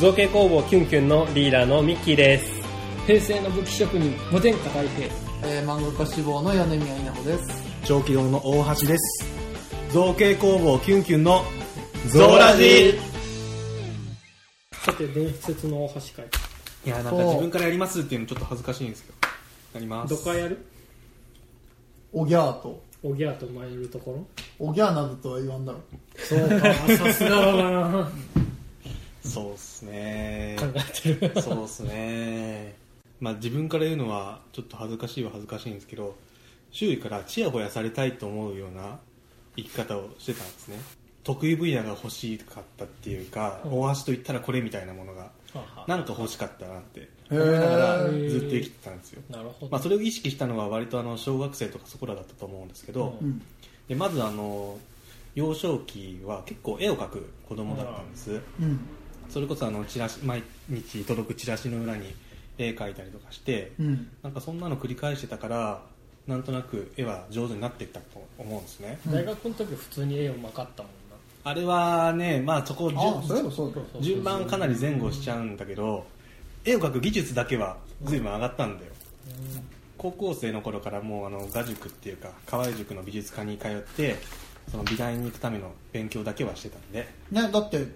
造形工房キュンキュンのリーダーのミッキーです。平成の武器職人、無天下大平。えー、漫画家志望の米宮稲穂です。長期堂の大橋です。造形工房キュンキュンのゾーラジ。さて、伝説の大橋会。いやなんか自分からやりますっていうのちょっと恥ずかしいんですけど。やります。どこやる？おぎゃーと、おぎゃーと参るところ。おぎゃーなどとは言わんだろ。そうか、さすがだなそうっすね。考えてる。そうっすね。まあ自分から言うのはちょっと恥ずかしいは恥ずかしいんですけど周囲からチヤホヤされたいと思うような生き方をしてたんですね。得意分野が欲しかったっていうか、大橋と言ったらこれみたいなものがなんか欲しかったなって思いながらずっと生きてたんですよ。なるほど。まあ、それを意識したのは割とあの小学生とかそこらだったと思うんですけど、ん。でまずあの幼少期は結構絵を描く子供だったんです、うん。それこそあのチラシ毎日届くチラシの裏に絵描いたりとかして、うん。なんかそんなの繰り返してたからなんとなく絵は上手になっていったと思うんですね、大学の時普通に絵をまかったもんあれはねまあそこ順番かなり前後しちゃうんだけど絵を描く技術だけは随分上がったんだよ、高校生の頃からもうあの画塾っていうか河合塾の美術科に通ってその美大に行くための勉強だけはしてたんで。ね、だって、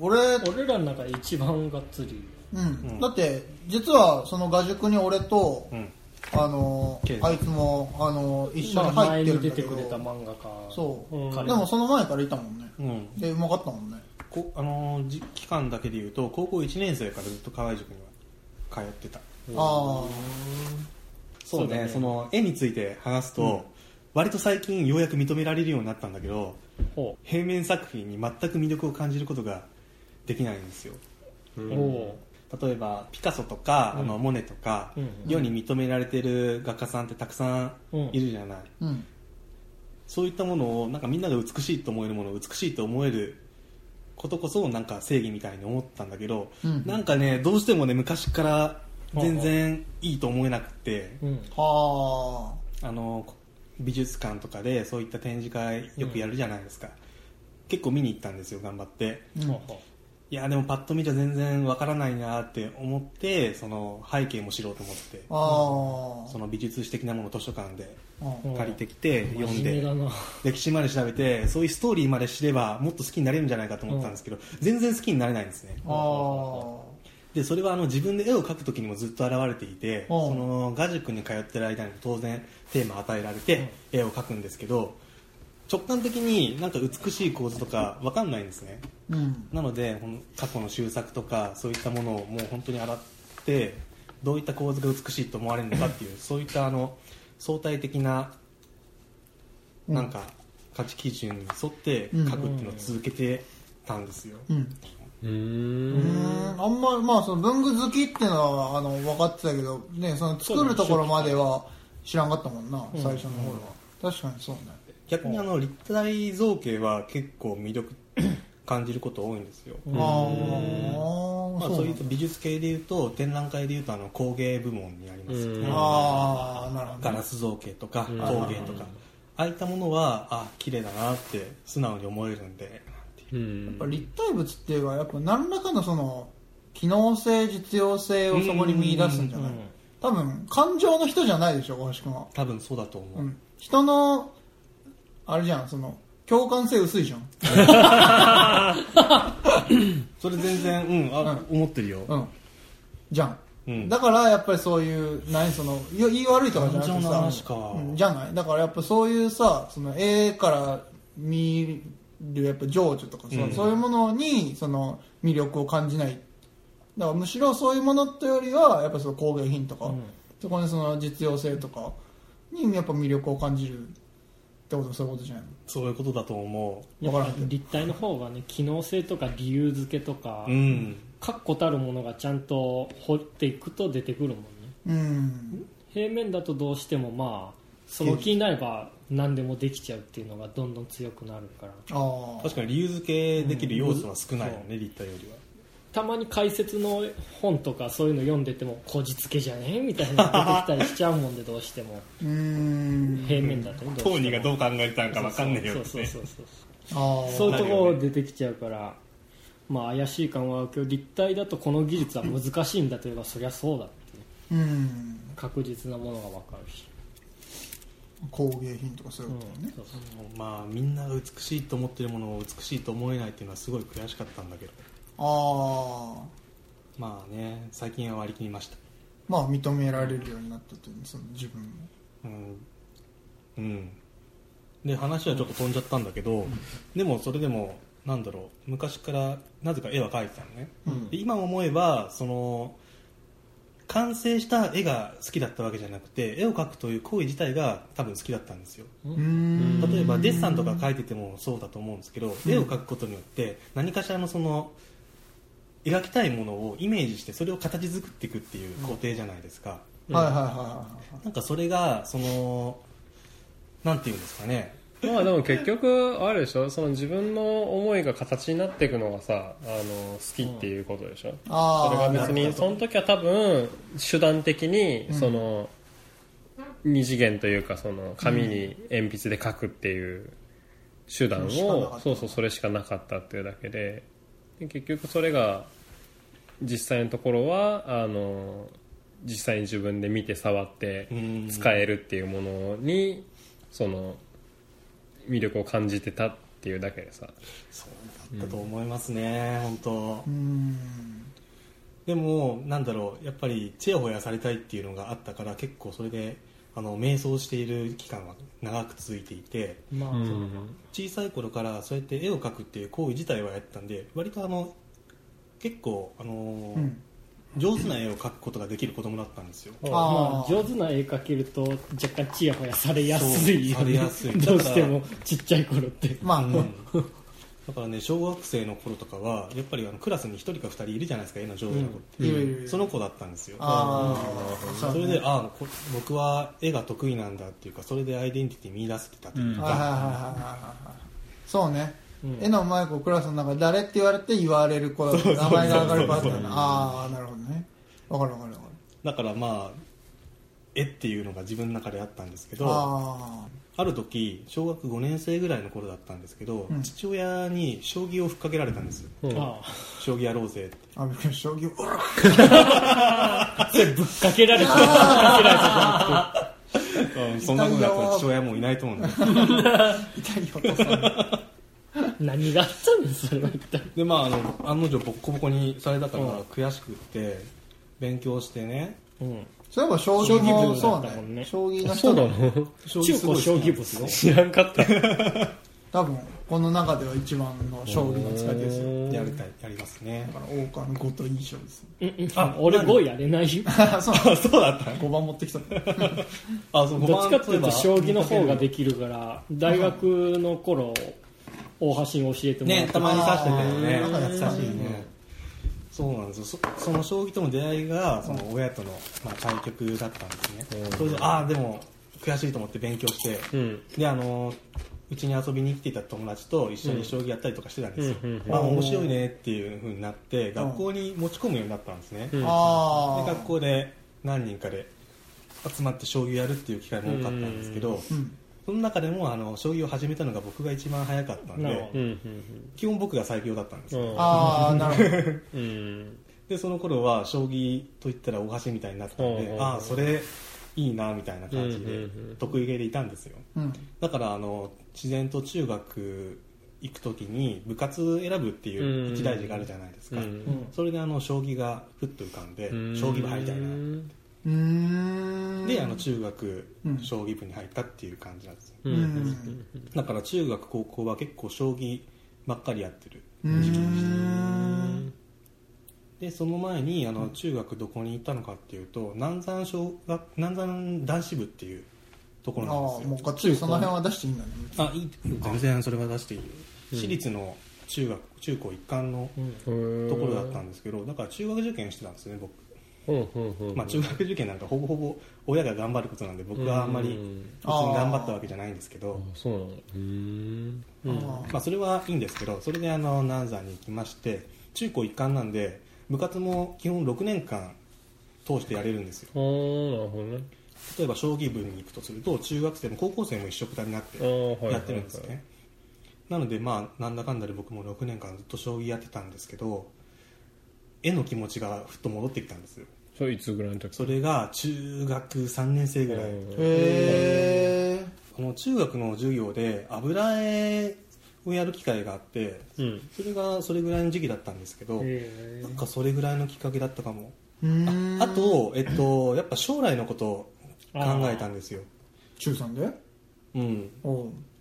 俺、な。俺らの中で一番がっつり。うん。だって、実はその画塾に俺と、うんあのあいつも、あの、一緒にまあ、前入ってるに出んだけど、てくれた漫画家。そう、うんでもその前からいたもんね。うんで、うまかったもんね。こあのーじ期間だけで言うと高校1年生からずっと河合塾には通ってたああ、そうねそうだねその絵について話すと、割と最近ようやく認められるようになったんだけどほ平面作品に全く魅力を感じることができないんですよ。う。お例えばピカソとか、あのモネとか、うん。世に認められてる画家さんってたくさんいるじゃない、うん。そういったものをなんかみんなが美しいと思えるものを美しいと思えることこそなんか正義みたいに思ったんだけど、うん。なんかねどうしてもね昔から全然いいと思えなくて、うん。はあ。の美術館とかでそういった展示会よくやるじゃないですか、結構見に行ったんですよ頑張っていやでもパッと見じゃ全然わからないなって思ってその背景も知ろうと思ってあその美術史的なものを図書館で借りてきてう。読んで。歴史まで調べてそういうストーリーまで知ればもっと好きになれるんじゃないかと思ったんですけど、全然好きになれないんですね。でそれはあの自分で絵を描く時にもずっと現れていて、うんその画塾に通ってる間にも当然テーマ与えられて絵を描くんですけど直感的になんか美しい構図とか分かんないんですね。うん。なのでこの過去の修作とかそういったものをもう本当に洗ってどういった構図が美しいと思われるのかっていう そういったあの相対的ななんか価値基準に沿って描くっていうのを続けてたんですよ、うん。うん。ん。あんまりまあその文具好きっていうのはあの分かってたけどねその作るところまでは知らんかったもんな最初の頃は。確かにそうね逆にあの立体造形は結構魅力感じること多いんですよ、ああまあ、そういうね美術系でいうと展覧会でいうとあの工芸部門にありますよね、ああなるほどね。ガラス造形とか工芸とか、ああいったものはあ綺麗だなって素直に思えるんで。やっぱ立体物っていうのはやっぱ何らかのその機能性実用性をそこに見出すんじゃない？多分感情の人じゃないでしょ大橋君は、多分そうだと思う、うん、人のあれじゃんその共感性薄いじゃん。それ全然、うんあ思ってるよ、うん。じゃん、うん。だからやっぱりそういう何そのい言い悪いとかじゃなくて感情のさうん。じゃない。だからやっぱそういうさその絵から見るやっぱ情緒とかさ、うん。そういうものにその魅力を感じない。だからむしろそういうものってよりはやっぱその工芸品とか、そこにその実用性とかにやっぱ魅力を感じるってことそういうことじゃないそういうことだと思やっぱ立体の方がね機能性とか理由付けとかううん。確固たるものがちゃんと掘っていくと出てくるもんね。うん。平面だとどうしてもまあその気になれば何でもできちゃうっていうのがどんどん強くなるから。確かに理由付けできる要素は少ないよね、立体よりはたまに解説の本とかそういうの読んでてもこじつけじゃねみたいなの出てきたりしちゃうもんでどうしても。うーん。平面だと当人がどう考えたんか分かんないよって。そうそうそうそうああそういうところ出てきちゃうからまあ怪しい感はあるけど立体だとこの技術は難しいんだといえばそりゃそうだってねう。ん。確実なものが分かるし、工芸品とかそういうことね、そうそう。まあみんなが美しいと思ってるものを美しいと思えないっていうのはすごい悔しかったんだけどああまあね最近は割り切りました。まあ認められるようになったというその自分も。うん、うん、で話はちょっと飛んじゃったんだけど、でもそれでもなんだろう昔からなぜか絵は描いてたのね、うん。で今思えばその完成した絵が好きだったわけじゃなくて絵を描くという行為自体が多分好きだったんですよ。うーん。例えばデッサンとか描いててもそうだと思うんですけど、絵を描くことによって何かしらのその描きたいものをイメージしてそれを形作っていくっていう工程じゃないですか、はいはいはいはなんかそれがそのなんていうんですかね。まあでも結局あれでしょ。その自分の思いが形になっていくのがさあの好きっていうことでしょ、あーそれが別にその時は多分手段的にその、二次元というかその紙に鉛筆で書くっていう手段をそうそうそれしかなかったっていうだけで。で結局それが実際のところはあの実際に自分で見て触ってうん。使えるっていうものにその魅力を感じてたっていうだけでさ。そうだったと思いますね、本当。うーん。でもなんだろうやっぱりチヤホヤされたいっていうのがあったから結構それであの迷走している期間は長く続いていてまあ、小さい頃からそうやって絵を描くっていう行為自体はやってたんで割とあの結構あのーうん。上手な絵を描くことができる子供だったんですよ。まあ上手な絵描けると若干チヤホヤされやすい。よそうされねやすい。どうしてもちっちゃい頃って。まあ、うん。だからね小学生の頃とかはやっぱりあのクラスに1人か2人いるじゃないですか絵の上手な子って、いるいるいるその子だったんですよ。ああそれであこ僕は絵が得意なんだっていうかそれでアイデンティティ見出せてたというか、そうね、うん。絵のうまい子クラスの中で誰って言われて言われる子だと名前が上がる子だったそうそうそうなああなるほどね。わかるわかるわかる。だからまあ絵っていうのが自分の中であったんですけどあある時小学5年生ぐらいの頃だったんですけど、うん。父親に将棋をふっかけられたんです。ようん。あ将棋やろうぜって。ああびっくりした。将棋うわあそれぶっかけられたぶっかけられたそんなことだったら父親もういないと思うんで。痛いよお父さん何があったんですそれは一体でまああの案の定ボッコボコにされたからうん。悔しくって勉強してね。うん。そういえば将棋もそうだったもんね。ね将棋のそう人なの将中高将棋部ですよ知らんかった。多分この中では一番の将棋の使い手ですよ。やりたいやりますね。だから大川の5といい勝負ですうんうん。あ俺何？5やれない？よ あそう。あそうだった。5番持ってきた。あそうどっちかっていうと将棋の方がでできるから大学の頃大橋に教えてもらって。ねたまに指してたよね。あー。優しいね。そうなんですよ。そその将棋との出会いがその親との、まあ、対局だったんですね、うん。それでああでも悔しいと思って勉強して、うん。であのうちに遊びに来ていた友達と一緒に将棋やったりとかしてたんですよ、うんうんうん。あ面白いねっていう風になって学校に持ち込むようになったんですね、で学校で何人かで集まって将棋やるっていう機会も多かったんですけど、うんその中でもあの将棋を始めたのが僕が一番早かったんでうんうん基本僕が最強だったんですよ、うん。ああなるほど。うん。でその頃は将棋といったら大橋みたいになったので、うん。ああそれいいなみたいな感じでうんうんうん得意げでいたんですよ。うん。だからあの自然と中学行く時に部活選ぶっていう一大事があるじゃないですか、うん。それであの将棋がふっと浮かんで将棋部入りたいなであの中学うん。将棋部に入ったっていう感じなんですよ。ううん。んだから中学高校は結構将棋ばっかりやってる。うーん。でその前にあの中学どこに行ったのかっていうと南山小学南山男子部っていうところああなんですよ。もうがっつりその辺は出していいんだね。あいい全然それは出していい。よ、私立の中学中高一貫のうん。ところだったんですけどだから中学受験してたんですよね僕、うんうんうんまあ、中学受験なんかほぼほぼ親が頑張ることなんで僕はあんまりうん別に頑張ったわけじゃないんですけど、そうなの。うん。あまあ、それはいいんですけどそれであの南山に行きまして中高一貫なんで部活も基本6年間通してやれるんですよ。なるほどね。例えば将棋部に行くとすると中学生も高校生も一緒くたになってやってるんですね。なのでまあなんだかんだで僕も6年間ずっと将棋やってたんですけど絵の気持ちがふっと戻ってきたんですよそれいつぐらいの時？それが中学3年生ぐらい、うんへえこの中学の授業で油絵をやる機会があってうん。それがそれぐらいの時期だったんですけどへなんかそれぐらいのきっかけだったかも。うーん。ああと、えっと、やっぱ将来のことを考えたんですよ。中3で？うん。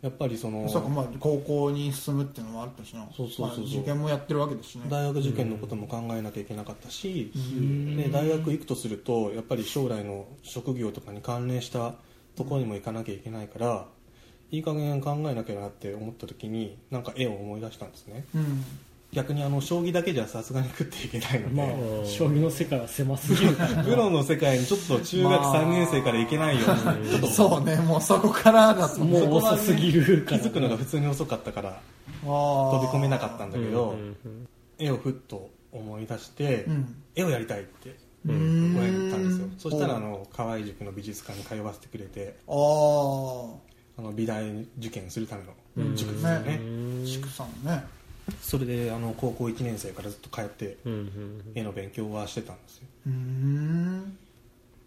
やっぱりそのそうかまあ高校に進むっていうのもあったしな。そうそうそうそう。まあ受験もやってるわけですしね。大学受験のことも考えなきゃいけなかったし、ん。で大学行くとするとやっぱり将来の職業とかに関連したところにも行かなきゃいけないからいい加減考えなきゃなって思った時になんか絵を思い出したんですね。うん逆にあの将棋だけじゃさすがに食っていけないので、まあうん将棋の世界は狭すぎる。プロの世界にちょっと中学3年生から行けないように。ちょっとそうねもうそこからだと。もう遅すぎるから。気づくのが普通に遅かったから飛飛び込めなかったんだけど、うんうん絵をふっと思い出して、うん。絵をやりたいってう親に言ったんですよ。ん。そしたらあの河合塾の美術館に通わせてくれてあああの美大受験するための塾ですよね、畜産ねそれであの高校1年生からずっと通って絵の勉強はしてたんですよ。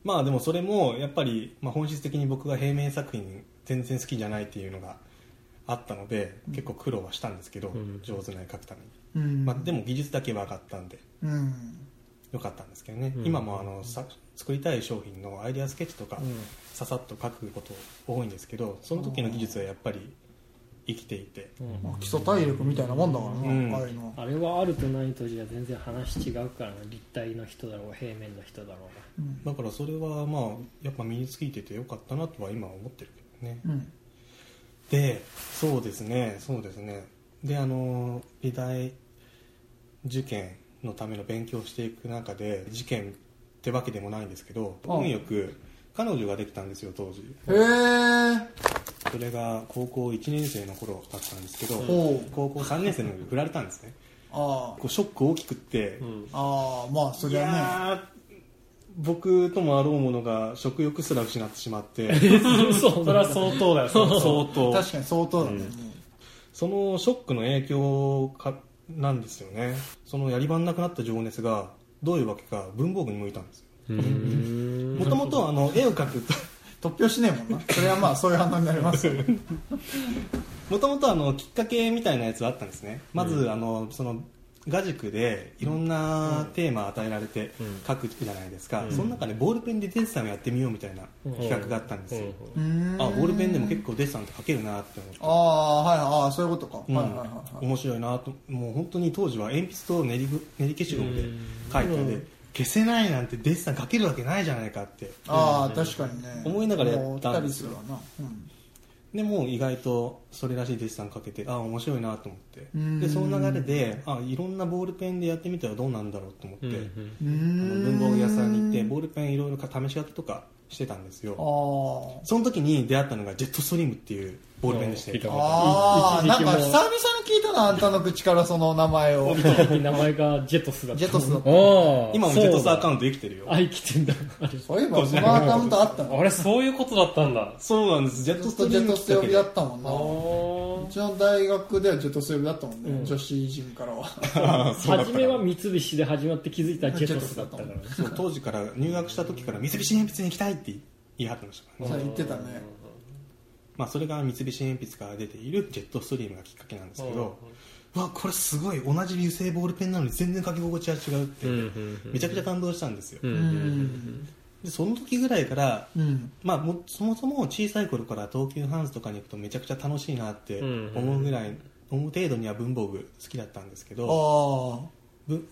まあでもそれもやっぱり、まあ、本質的に僕が平面作品全然好きじゃないっていうのがあったので結構苦労はしたんですけど、ん。上手な絵描くために、うん。まあ、でも技術だけは上がったんでうん。よかったんですけどね、うん。今もあのさ作りたい商品のアイデアスケッチとか、ささっと書くこと多いんですけどその時の技術はやっぱり生きていて、まあ基礎体力みたいなもんだからな、うん。ああいうのは。あれはあるとないとじゃ全然話違うからな立体の人だろうが平面の人だろううん。だからそれはまあやっぱ身についててよかったなとは今は思ってるけどね、うん。でそうですねそうですね。であの美大受験のための勉強をしていく中で事件ってわけでもないんですけど運よく彼女ができたんですよ当時。へえそれが高校1年生の頃だったんですけどほう高校3年生の時に振られたんですね。あこうショック大きくって、あああまあそいりゃね僕ともあろうものが食欲すら失ってしまって。それは相当だよ。相当。確かに相当だね、そのショックの影響かなんですよね。そのやり場のなくなった情熱がどういうわけか文房具に向いたんですよ。うん。もともとあの絵を描く突拍しねえもんな。それはまあそういう反応になります。よ もともとあのきっかけみたいなやつはあったんですね。まず、あのその画塾でいろんなテーマ与えられて描くじゃないですか、その中でボールペンでデッサンをやってみようみたいな企画があったんですよ、うーん。あボールペンでも結構デッサンって描けるなって思って。ああはいああそういうことか、うん。はいはいはいはい。面白いなと。もう本当に当時は鉛筆と練りぐ練り消しゴムで描いてて、消せないなんてデッサン描けるわけないじゃないかって。ああ確かにね。思いながらやったんですよ。でもう意外とそれらしいデッサン描けてあ面白いなと思って。うん。でその流れであいろんなボールペンでやってみたらどうなんだろうと思って、文房具屋さんに行ってボールペンいろいろ試し書きとかしてたんですよ。あその時に出会ったのがジェットストリームっていうボールペンでして聞いたあああなんか久々に聞いたなあんたの口からその名前を。名前がジェトスだった。ジェットスのああ今もジェットスアカウント生きてるよ。あ生きてんだ。そういえばそのアカウントあったの。あれそういうことだったんだ。そうなんです。ジェットずっとジェトス呼びだったもんあなー。うちの大学ではジェットス呼びだったもんね、女子陣からは。初めは三菱で始まって気づいたらジェトスだったからね。そう当時から入学した時から三菱鉛筆に行きたいって言い張ってましたから言ってたねまあ、それが三菱鉛筆から出ているジェットストリームがきっかけなんですけど、うわこれすごい。同じ油性ボールペンなのに全然書き心地は違うって、めちゃくちゃ感動したんですよ、うんうんでその時ぐらいから、うん。まあ、もそもそも小さい頃から東急ハンズとかに行くとめちゃくちゃ楽しいなって思うぐらい、思う程度には文房具好きだったんですけど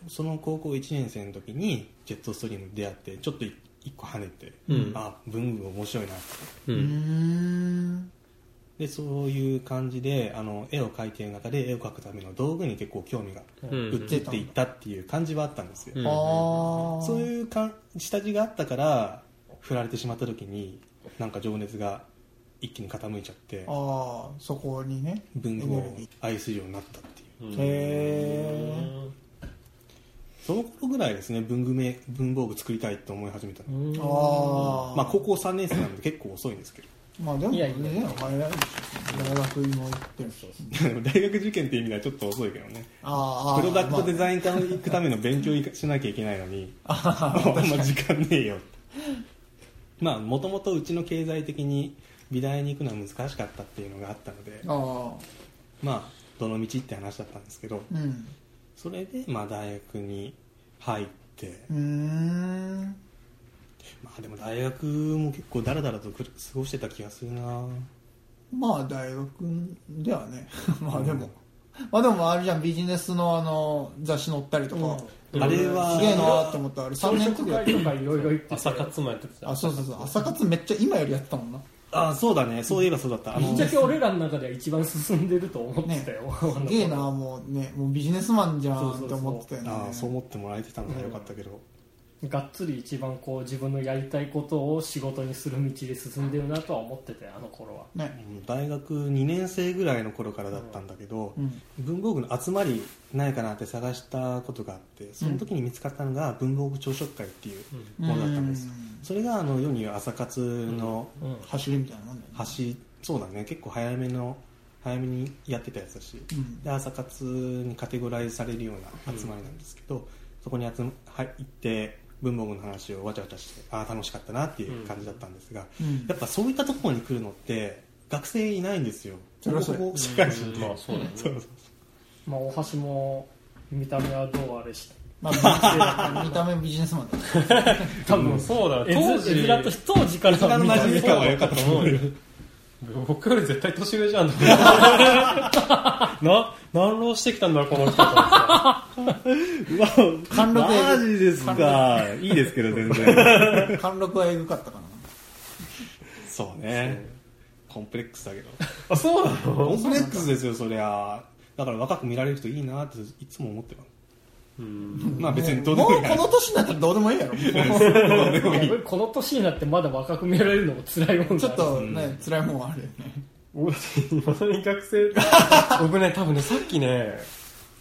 その高校1年生の時にジェットストリームに出会ってちょっとい一個跳ねて、うん。あ文具面白いなって。あうんでそういう感じであの絵を描いている中で絵を描くための道具に結構興味がうん。移っていったっていう感じはあったんですよ、うん。ああそういうかん下地があったから振られてしまった時になんか情熱が一気に傾いちゃってああそこにね文具を愛するようになったっていう。へえその頃ぐらいですね文具め文房具作りたいって思い始めたの、ああまあ高校3年生なので結構遅いんですけどまあでもいやいやいでしょ大学にも行って。るしでも大学受験って意味ではちょっと遅いけどね。ああプロダクトデザイン科に行くための勉強しなきゃいけないのにああんま時間ねえよまあもともとうちの経済的に美大に行くのは難しかったっていうのがあったのであまあどの道って話だったんですけどうん。それでまあ大学に入ってうーんまあでも大学も結構ダラダラと過ごしてた気がするな。まあ大学ではね。まあでも、まあでもあれじゃんビジネスのあの雑誌載ったりとか、うん。あれはすげえなって思った。あれ3朝年とかいろいろ行ってて朝活もやってた。あそうそうそう。朝活めっちゃ今よりやってたもんな。あそうだね。そういえばそうだった。あのぶっちゃけ俺らの中では一番進んでると思ってたよ、すげえなもうね。もうビジネスマンじゃんって思ってたよね。あそう思ってもらえてたのがよかったけど、がっつり一番こう自分のやりたいことを仕事にする道で進んでるなとは思っててあの頃は。ね。うん大学2年生ぐらいの頃からだったんだけど、うん。文房具の集まりないかなって探したことがあってその時に見つかったのが文房具朝食会っていうものだったんです、うん。それがあの世に言う朝活のうん。走りみたいなもんだよね。端、そうだね。結構早めの早めにやってたやつだし、うん。で朝活にカテゴライズされるような集まりなんですけど、そこに集ま入って文房具の話をわちゃわちゃしてああ楽しかったなっていう感じだったんですが、うん。やっぱそういったところに来るのって学生いないんですよ。そりゃそう。やほぼほぼ社会人うん。まあそうだね。そうそうまあ大橋も見た目はどうあれしまあ 見た目ビジネスマンだ。よ 多分。そうだ絵当時当時からさすがの馴染み感は良かったと思うよ。僕より絶対年上じゃん。な？何浪してきたんだこの人と思って。貫禄マジですかいいですけど全然貫禄はエグかったかな。そうね。コンプレックスだけど。あそうなコのンプレックスですよそりゃ。だから若く見られる人いいなっていつも思ってますうん。まあ別にどうでもうもいいからこの年になったらどうでもいいやろ。俺この年になってまだ若く見られるのも辛いもんだちょっとね辛いもんはあるよね僕まさに学生僕ね多分ねさっきね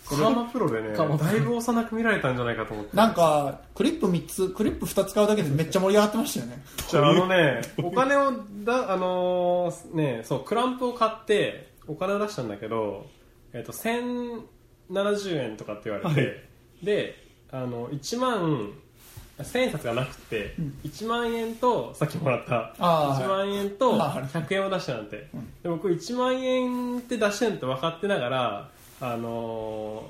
カーマプロでねだいぶ幼く見られたんじゃないかと思って。なんかクリップ3つクリップ2つ買うだけでめっちゃ盛り上がってましたよね。じゃああのねお金をだあのーねそうクランプを買ってお金を出したんだけど、えっと1070円とかって言われて、はい。であの1万1000円札がなくて、1万円とさっきもらったあー1万円とあー100円を出したなんて、で僕1万円って出してるって分かってながらあの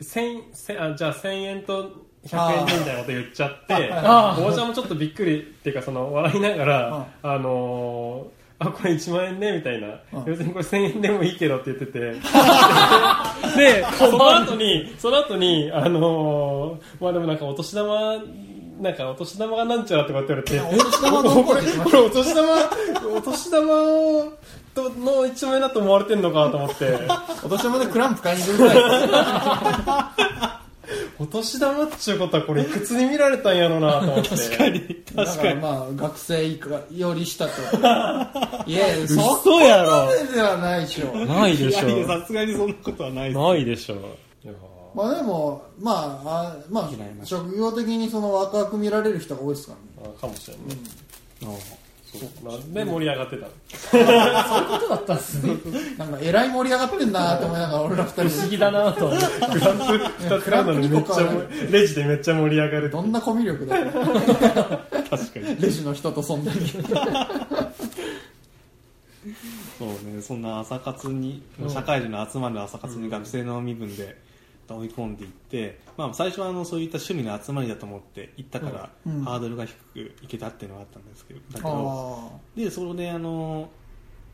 ー、1000 1000あじゃあ1000円と100円でみたいなこと言っちゃっておばちゃんもちょっとびっくりっていうかその笑いながら、あのーあこれ1万円ねみたいな、うん。別にこれ1000円でもいいけどって言ってて。でその後にその後にあのーまあでもなんかお年玉なんかお年玉がなんちゃらとかって言われて。お年玉どうここれお年玉お年玉との一枚だと思われてんのかと思って。お年玉でクランプ買いに行くぐらい お年玉っちゅうことはこれいくつに見られたんやろうなと思って。確かにだ確かに。からまあ学生以下よりしたと。いやいやそやろまでではないでしょ。ないでいやいやさすがにそんなことはないないでしょ。まあでもまああま嫌いなあ職業的にその若く見られる人が多いですからね。あかもしれん。ね、あそうなんで盛り上がってたの？そういうことだったんですね。なんかえらい盛り上がってんなって思いながら俺ら二人。不思議だなと思って。クランプ2つなのにめっちゃレジでめっちゃ盛り上がるどんなコミュ力だよ。確かに。レジの人とそんなにそうねそんな朝活に、社会人の集まる朝活に学生の身分で追い込んでいって、まあ、最初はあのそういった趣味の集まりだと思って行ったから、うん。ハードルが低くいけたっていうのがあったんですけどだけあどでそれであの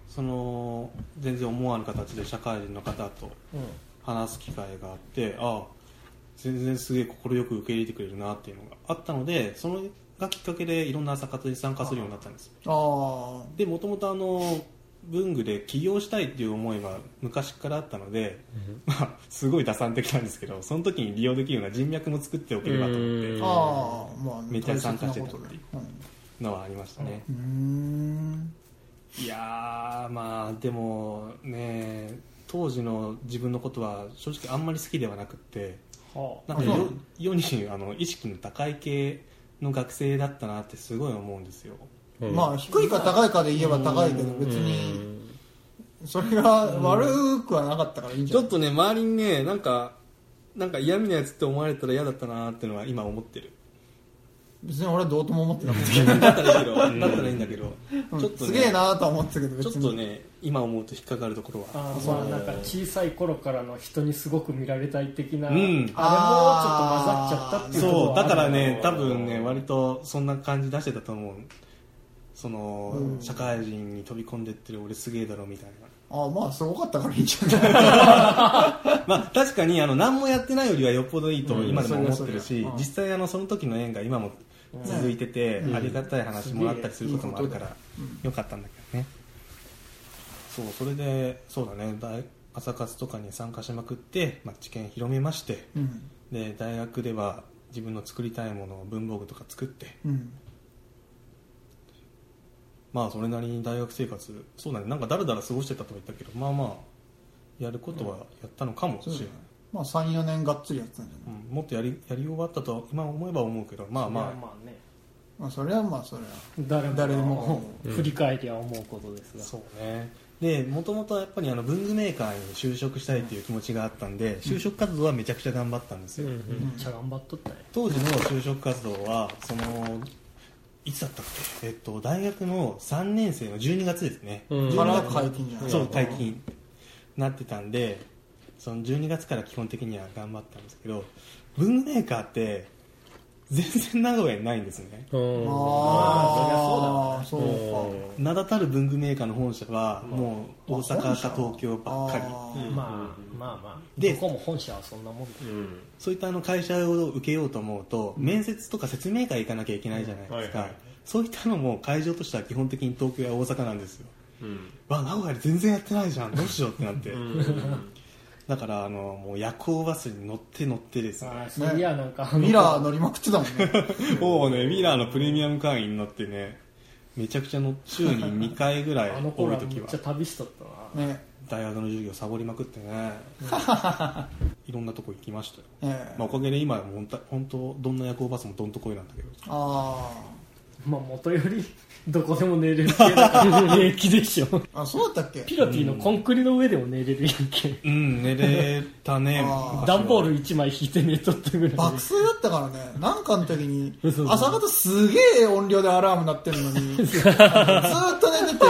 その全然思わぬ形で社会人の方と話す機会があってああ全然すげえ快く受け入れてくれるなっていうのがあったのでそれがきっかけでいろんな朝活に参加するようになったんです。ああでもともとあの文具で起業したいっていう思いが昔からあったので、まあ、すごい打算的なんですけどその時に利用できるような人脈も作っておければと思ってまあめっちゃ参加してた大切なことでのはありましたね、いやーまあでもね当時の自分のことは正直あんまり好きではなくってはなんか世にあの意識の高い系の学生だったなってすごい思うんですようん。まあ低いか高いかで言えば高いけど別にそれが悪くはなかったからいいんじゃない？ちょっとね周りにねなんかなんか嫌味なやつって思われたら嫌だったなっていうのは今思ってる。別に俺はどうとも思ってなかっ だったらいいけどだったらいいんだけど。たちょっとねすげえなとは思ってたけど別に。ちょっとね今思うと引っかかるところは。あーまあなんか小さい頃からの人にすごく見られたい的な、うん。あれもちょっと混ざっちゃったっていうところそうだからね多分ね割とそんな感じ出してたと思うその、うん。社会人に飛び込んでってる俺すげえだろみたいな。ああまあすごかったからいいんじゃない？まあ確かにあの何もやってないよりはよっぽどいいとうん。今でも思ってるし、うん。実際あのその時の縁が今も続いてて、うん。ありがたい話もらったりすることもあるから、よかったんだけどね。そうそれでそうだね。大朝活とかに参加しまくって、まあ、知見広めましてうん。で大学では自分の作りたいものを文房具とか作ってうんまあそれなりに大学生活そうだ。ねなんかだらだら過ごしてたとは言ったけどまあまあやることはやったのかもしれない、そうだねまあ34年がっつりやってたんじゃない？うん、もっとやりやり終わったと今思えば思うけどまあまあ。まあまあね。まあそれはまあそれは。誰も誰でも振り返りは思うことですが、そうね。でもともとやっぱりあの文具メーカーに就職したいという気持ちがあったんで就職活動はめちゃくちゃ頑張ったんですよ、めっちゃ頑張っとったね。当時の就職活動はそのいつだったっけ、えっと、大学の3年生の12月ですね、うん。12から月解禁じゃないそう解禁なってたんでその12月から基本的には頑張ったんですけど文具メーカーって全然名古屋にないんですね。うん。ああ名だたる文具メーカーの本社はもう大阪か東京ばっかり。あー。まあまあまあ。でどこも本社はそんなもんだ。うん。そういったあの会社を受けようと思うと、面接とか説明会行かなきゃいけないじゃないですか、はいはいそういったのも会場としては基本的に東京や大阪なんですよ。うん。わ名古屋で全然やってないじゃん。どうしようってなって、うん。だからあのもう夜行バスに乗って乗ってですねあーそういやなんか。ミラー乗りまくってたもんね。もうねミラーのプレミアム会員に乗ってねめちゃくちゃの週に 2回ぐらいあの多い時は。頃はめっちゃ旅しとったな。ね。大学の授業サボりまくってね。いろんなとこ行きましたよ、ええまあ、おかげで今は本当本当どんな夜行バスもどんとこいなんだけど。あまあ元よりどこでも寝れる系だから。平気でしょ。ああそうだったっけ？ピロティのコンクリの上でも寝れるやんけうん寝れたね段ボール1枚引いて寝とったぐらい爆睡だったからね。なんかの時に朝方すげえ音量でアラーム鳴ってるのに ずーっと寝てて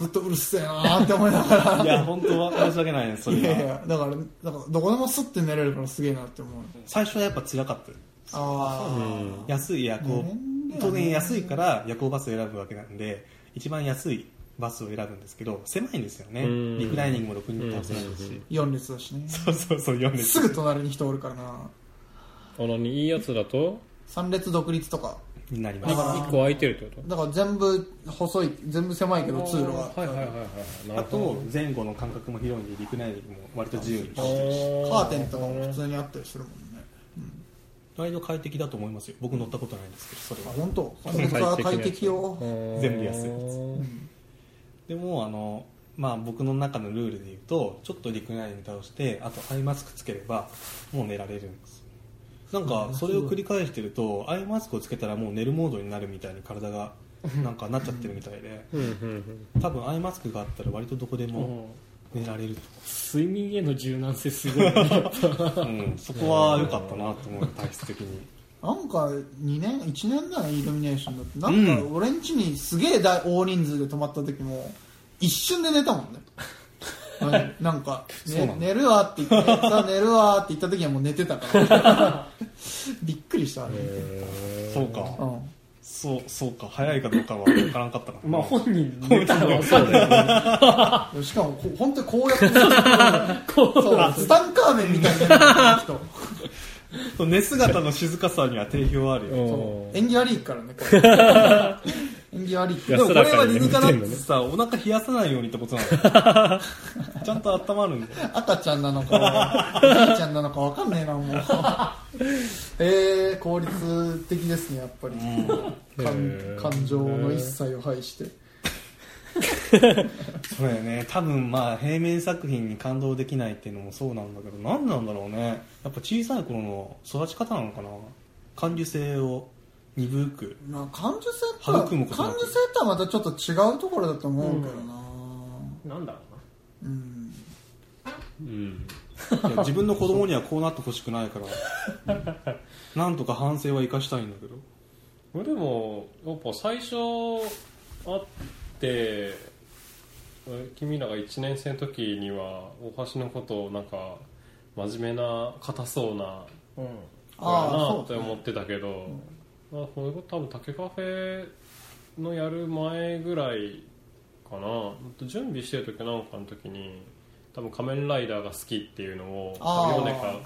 ずっとうるせえなーって思いながら。いや本当は申し訳ないねそれいやいはやだからだからどこでもスッて寝れるからすげえなって思う。最初はやっぱ辛かった。よあ安い夜行ね当然安いから夜行バスを選ぶわけなんで一番安いバスを選ぶんですけど狭いんですよね。うん。リクライニングも6人倒せないし。あ4列だしね。そうそうそう4列。すぐ隣に人おるからな。あ何いいやつだと？3列独立とか。になります。だから1個空いてるってこだから全部細い全部狭いけど通路は。いはいはいはいなあと前後の間隔も広いんでリクライニングも割と自由にカーテンとかも普通にあったりするもんね割と快適だと思いますよ。僕乗ったことないんですけどそれは。あ本当？それは。快適よ全部安いやつ。でもあのまあ僕の中のルールで言うとちょっとリクライニング倒してあとアイマスクつければもう寝られるんです。なんかそれを繰り返してるとアイマスクをつけたらもう寝るモードになるみたいに体がなんかなっちゃってるみたいで。うん。うん。多分アイマスクがあったら割とどこでも寝られる睡眠への柔軟性すごいね。うん、そこは良かったなと思う体質的に。なんか2年1年だねイルミネーションだってなんか俺ん家にすげえ大大人数で泊まった時も一瞬で寝たもんね。う んなんか、ね寝るわって言って、さあ寝るわって言った時はもう寝てたから。びっくりした。そうか。うん。そうそうか早いかどうかは分からんかったからまあ本人寝たら分かるよね。しかもこ、本当にこうやって、そう、ツタンカーメンみたいに寝てた人。そう寝姿の静かさには定評あるよ。うん。演技悪いからね、これ。演技悪いでもこれは理にかなってさお腹冷やさないようにってことなの。ちゃんと温まるんだよ赤ちゃんなのか、おじいちゃんなのかわかんねえな、もう。えー、効率的ですね、やっぱり。感感情の一切を排して。そうだよね。多分まあ平面作品に感動できないっていうのもそうなんだけど何なんだろうね。やっぱ小さい頃の育ち方なのかな。感受性を鈍く。まあ感受性とは育むことなく。感受性とはまたちょっと違うところだと思うけどな。なんだろうん、うんいや自分の子供にはこうなってほしくないから。なんとか反省は生かしたいんだけど。でもやっぱ最初会ってえ君らが1年生の時には大橋のことをなんか真面目な硬そうな子やなそう。って思ってたけど、あこれ多分竹カフェのやる前ぐらいかな。準備してる時なんかの時に多分仮面ライダーが好きっていうのをあー。米から聞い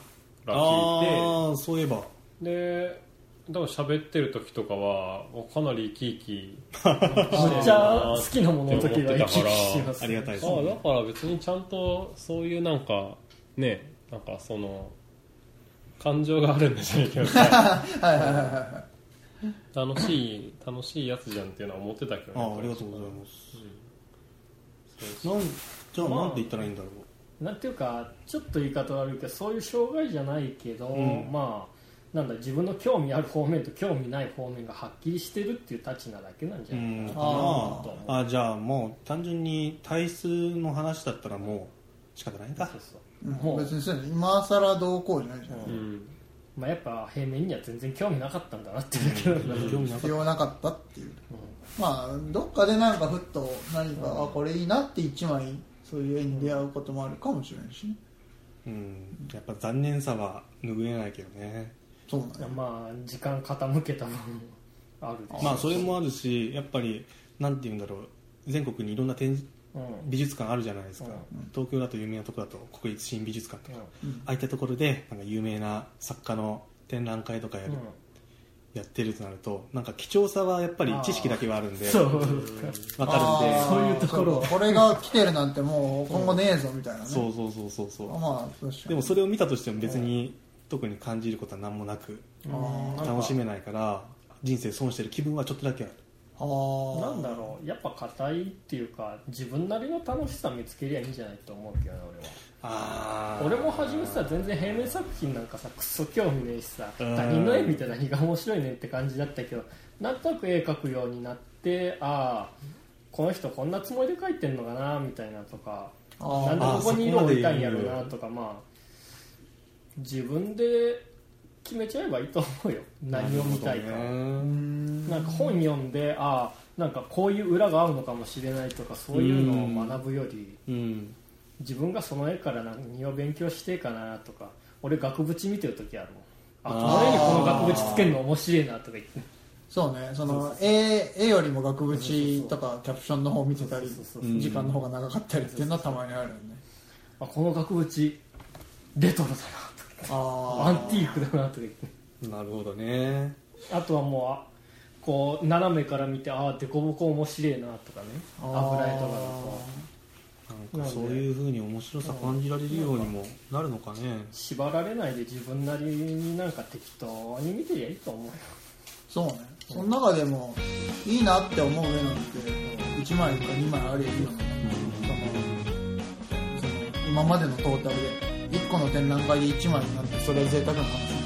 て。ああそういえば。で多分喋ってる時とかはかなり生き生き めっちゃ好きなものの時は生き生きしますありがたいですあだから別にちゃんとそういうなんかね なんかその感情があるんじゃないけどさ。はいはいはいはいはい楽しい楽しいやつじゃんっていうのは思ってたけどねああありがとうございます。そうなんじゃあまあ。なんて言ったらいいんだろうなんていうかちょっと言い方悪いけどそういう障害じゃないけど、ん。まあなんだ自分の興味ある方面と興味ない方面がはっきりしてるっていうタチなだけなんじゃないかなう。ん。かあとあじゃあもう単純に体質の話だったらもう仕方ないんか。そうそう。うん。もう別に今更どうこうじゃないじゃん、うん。まあ、やっぱ平面には全然興味なかったんだなっていうだけなんだ。必要なかったっていう、まあどっかでなんかふっと何か、あこれいいなって一枚そういう絵に出会うこともあるかもしれないし。ねたうん。やっぱ残念さは拭えないけどね。そうなんや。まあ時間傾けた部分あるでしょまあそれもあるしやっぱりなんて言うんだろう。全国にいろんな展示うん。美術館あるじゃないですか、うん。東京だと有名なところだと国立新美術館とか、うん。ああいったところでなんか有名な作家の展覧会とかやる、うんやってるとなるとなんか貴重さはやっぱり知識だけはあるんでそう。わかるんで。そういうところ。これが来てるなんてもう今後ねえぞみたいなね、そうそうそうそうそう。まあ確かに。でもそれを見たとしても別に特に感じることは何もなく楽しめないから人生損してる気分はちょっとだけあるなんだろうやっぱ硬いっていうか自分なりの楽しさ見つけりゃいいんじゃないと思うけどね俺は。あ俺も初めさ全然平面作品なんかさクソ興味ねえしさうん他人の絵見て何が面白いねんって感じだったけどなんとなく絵描くようになってああこの人こんなつもりで描いてんのかなみたいなとかなんでここに色を置いたんやろうなとかまあ自分で決めちゃえばいいと思うよ。何を見たいか、なんか本読んでああなんかこういう裏があるのかもしれないとかそういうのを学ぶよりうん。自分がその絵から何を勉強してかなとか俺額縁見てる時あるもん。あこの絵にこの額縁つけるの面白いなとか言って。そうね。その絵絵よりも額縁とかキャプションの方見てたり時間の方が長かったりっていうのはたまにあるよね。あこの額縁レトロだなあアンティークだなとか言って。なるほどね。あとはもうあこう斜めから見てああデコボコ面白いなとかね。油絵とかだと。なんかそういうふうに面白さ感じられるようにもなるのかね。縛られないで自分なりになんか適当に見てりゃいいと思うよ。そうね。その中でもいいなって思う絵なんて1枚か2枚ありゃいいのね。そのその今までのトータルで1個の展覧会で1枚になってそれは贅沢な話